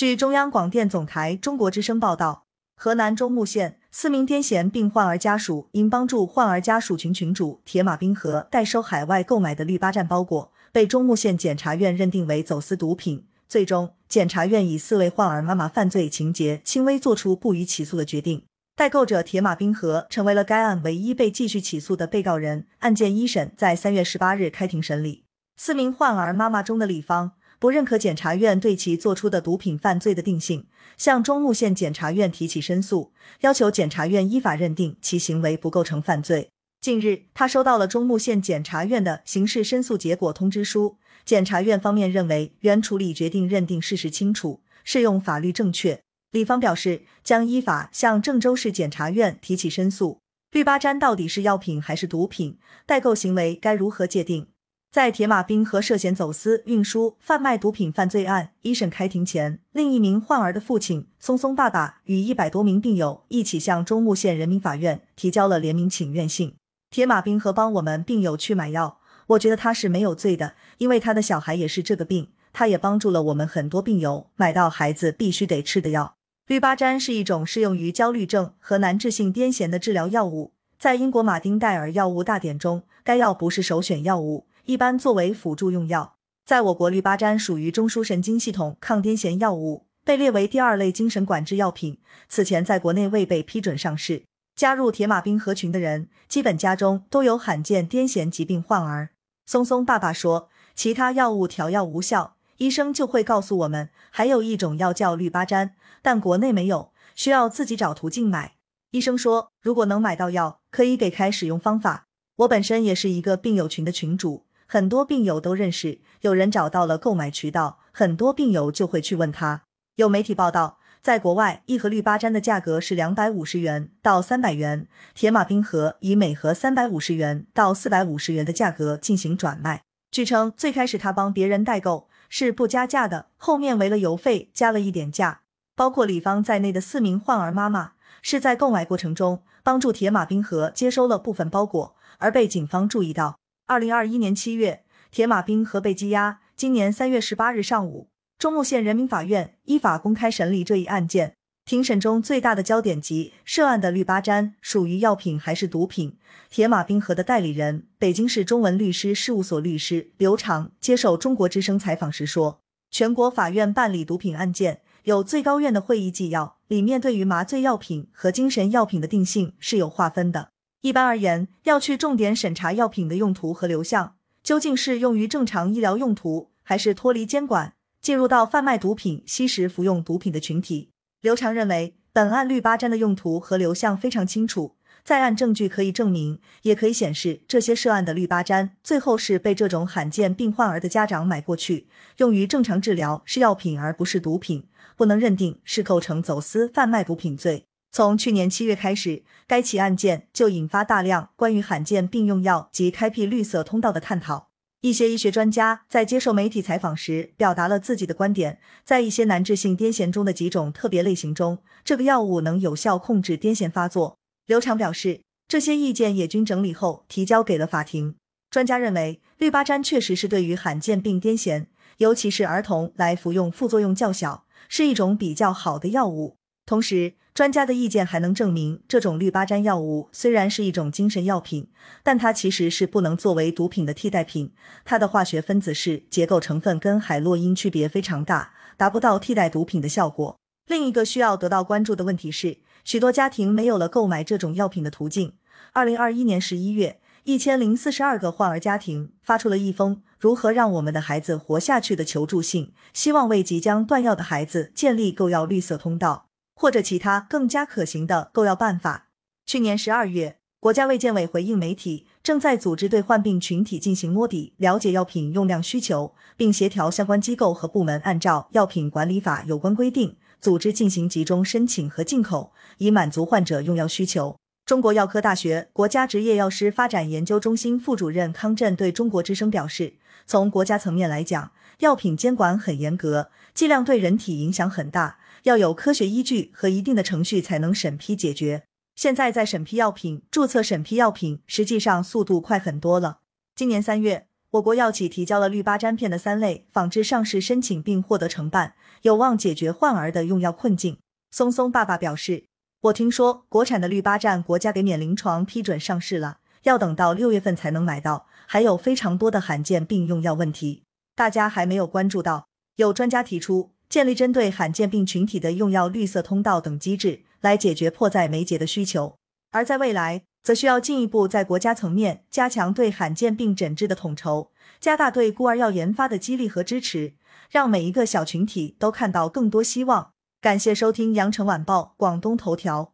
据中央广电总台中国之声报道，河南中牟县四名癫痫病患儿家属因帮助患儿家属群群主铁马冰河代收海外购买的氯巴占包裹，被中牟县检察院认定为走私毒品。最终，检察院以四位患儿妈妈犯罪情节轻微作出不予起诉的决定。代购者铁马冰河成为了该案唯一被继续起诉的被告人。案件一审在三月十八日开庭审理。四名患儿妈妈中的李芳不认可检察院对其作出的毒品犯罪的定性，向中牟县检察院提起申诉，要求检察院依法认定其行为不构成犯罪。近日，他收到了中牟县检察院的刑事申诉结果通知书，检察院方面认为原处理决定认定事实清楚，适用法律正确。李芳表示，将依法向郑州市检察院提起申诉。氯巴占到底是药品还是毒品？代购行为该如何界定？在铁马冰河涉嫌走私、运输、贩卖毒品犯罪案一审开庭前，另一名患儿的父亲松松爸爸与一百多名病友一起向中牟县人民法院提交了联名请愿信。铁马冰河帮我们病友去买药，我觉得他是没有罪的，因为他的小孩也是这个病，他也帮助了我们很多病友买到孩子必须得吃的药。氯巴占是一种适用于焦虑症和难治性癫痫的治疗药物，在英国马丁戴尔药物大典中，该药不是首选药物，一般作为辅助用药。在我国，氯巴占属于中枢神经系统抗癫痫药物，被列为第二类精神管制药品。此前在国内未被批准上市。加入铁马冰河群的人，基本家中都有罕见癫痫疾病患儿。松松爸爸说，其他药物调药无效。医生就会告诉我们，还有一种药叫氯巴占，但国内没有，需要自己找途径买。医生说，如果能买到药，可以给开使用方法。我本身也是一个病友群的群主，很多病友都认识。有人找到了购买渠道，很多病友就会去问他。有媒体报道，在国外，一盒氯巴占的价格是两百五十元到三百元，铁马冰河以每盒三百五十元到四百五十元的价格进行转卖。据称，最开始他帮别人代购。是不加价的，后面为了邮费加了一点价。包括李芳在内的四名患儿妈妈是在购买过程中帮助铁马冰河接收了部分包裹，而被警方注意到。二零二一年七月，铁马冰河被羁押。今年三月十八日上午，中牟县人民法院依法公开审理这一案件。庭审中最大的焦点及涉案的氯巴占属于药品还是毒品？铁马冰河的代理人北京市中文律师事务所律师刘长接受中国之声采访时说：“全国法院办理毒品案件有最高院的会议纪要，里面对于麻醉药品和精神药品的定性是有划分的。一般而言，要去重点审查药品的用途和流向，究竟是用于正常医疗用途，还是脱离监管进入到贩卖毒品、吸食服用毒品的群体。”刘长认为，本案氯巴占的用途和流向非常清楚，在案证据可以证明，也可以显示这些涉案的氯巴占最后是被这种罕见病患儿的家长买过去，用于正常治疗，是药品而不是毒品，不能认定是构成走私贩卖毒品罪。从去年七月开始，该起案件就引发大量关于罕见病用药及开辟绿色通道的探讨。一些医学专家在接受媒体采访时，表达了自己的观点。在一些难治性癫痫中的几种特别类型中，这个药物能有效控制癫痫发作。刘长表示，这些意见也均整理后提交给了法庭。专家认为，氯巴占确实是对于罕见病癫痫，尤其是儿童来服用副作用较小，是一种比较好的药物。同时，专家的意见还能证明，这种氯巴占药物虽然是一种精神药品，但它其实是不能作为毒品的替代品。它的化学分子式、结构成分跟海洛因区别非常大，达不到替代毒品的效果。另一个需要得到关注的问题是，许多家庭没有了购买这种药品的途径。二零二一年十一月，一千零四十二个患儿家庭发出了一封“如何让我们的孩子活下去”的求助信，希望为即将断药的孩子建立购药绿色通道。或者其他更加可行的购药办法。去年十二月，国家卫健委回应媒体，正在组织对患病群体进行摸底，了解药品用量需求，并协调相关机构和部门按照药品管理法有关规定，组织进行集中申请和进口，以满足患者用药需求。中国药科大学国家执业药师发展研究中心副主任康震对中国之声表示，从国家层面来讲，药品监管很严格，剂量对人体影响很大。要有科学依据和一定的程序才能审批解决。现在在审批药品、注册审批药品，实际上速度快很多了。今年三月，我国药企提交了氯巴粘片的三类仿制上市申请，并获得承办，有望解决患儿的用药困境。松松爸爸表示，我听说国产的氯巴站国家给免临床批准上市了，要等到六月份才能买到，还有非常多的罕见病用药问题，大家还没有关注到。有专家提出，建立针对罕见病群体的用药绿色通道等机制，来解决迫在眉睫的需求。而在未来，则需要进一步在国家层面加强对罕见病诊治的统筹，加大对孤儿药研发的激励和支持，让每一个小群体都看到更多希望。感谢收听羊城晚报广东头条。